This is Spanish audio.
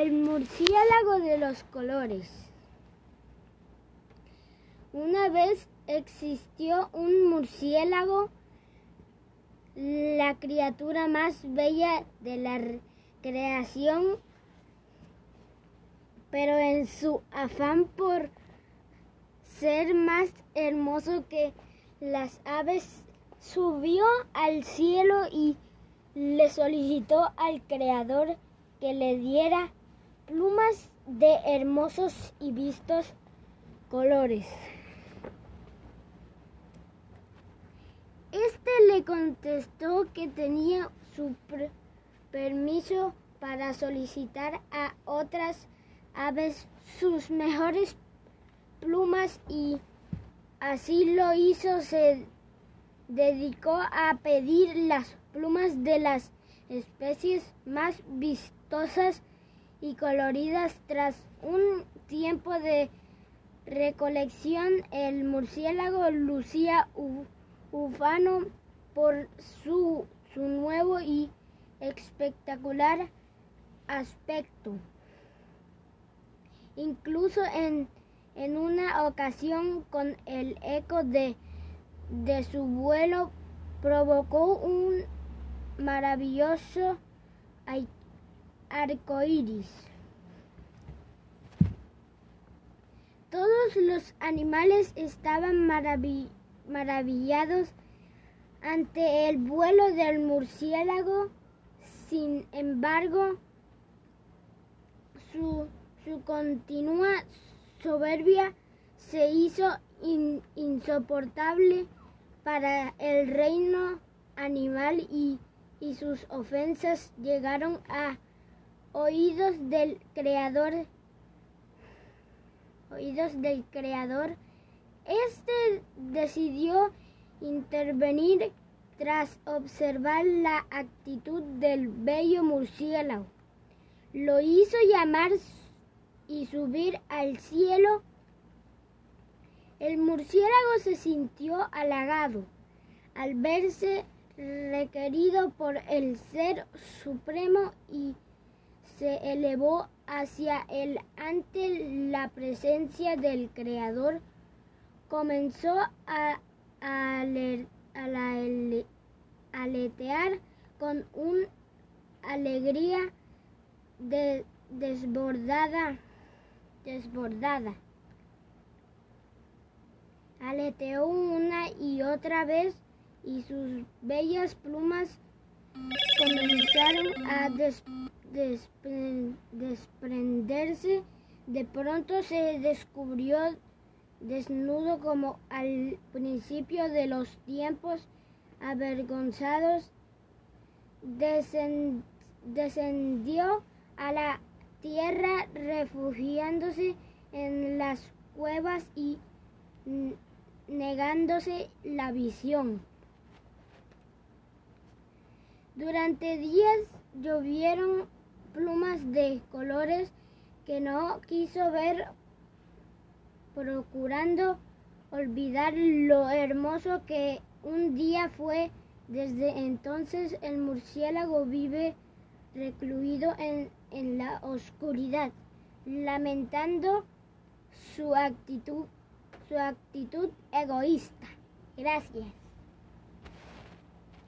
El murciélago de los colores. Una vez existió un murciélago, la criatura más bella de la creación, pero en su afán por ser más hermoso que las aves, subió al cielo y le solicitó al Creador que le diera plumas de hermosos y vistos colores. Este le contestó que tenía su permiso para solicitar a otras aves sus mejores plumas y así lo hizo. Se dedicó a pedir las plumas de las especies más vistosas y coloridas. Tras un tiempo de recolección, el murciélago lucía ufano por su, su nuevo y espectacular aspecto. Incluso en, en una ocasión con el eco de, de su vuelo provocó un maravilloso arcoíris. Todos los animales estaban maravillados ante el vuelo del murciélago. Sin embargo, su, su continua soberbia se hizo insoportable para el reino animal y y sus ofensas llegaron a oídos del creador oídos del creador. Este decidió intervenir tras observar la actitud del bello murciélago. Lo hizo llamar y subir al cielo. El murciélago se sintió halagado al verse requerido por el Ser Supremo y se elevó hacia él ante la presencia del Creador. Comenzó a, aletear con una alegría desbordada, desbordada. Aleteó una y otra vez y sus bellas plumas comenzaron a desprenderse. De pronto se descubrió desnudo como al principio de los tiempos, avergonzados, descendió a la tierra refugiándose en las cuevas y negándose la visión. Durante días llovieron plumas de colores que no quiso ver, procurando olvidar lo hermoso que un día fue. Desde entonces el murciélago vive recluido en, en la oscuridad, lamentando su actitud, su actitud egoísta. Gracias.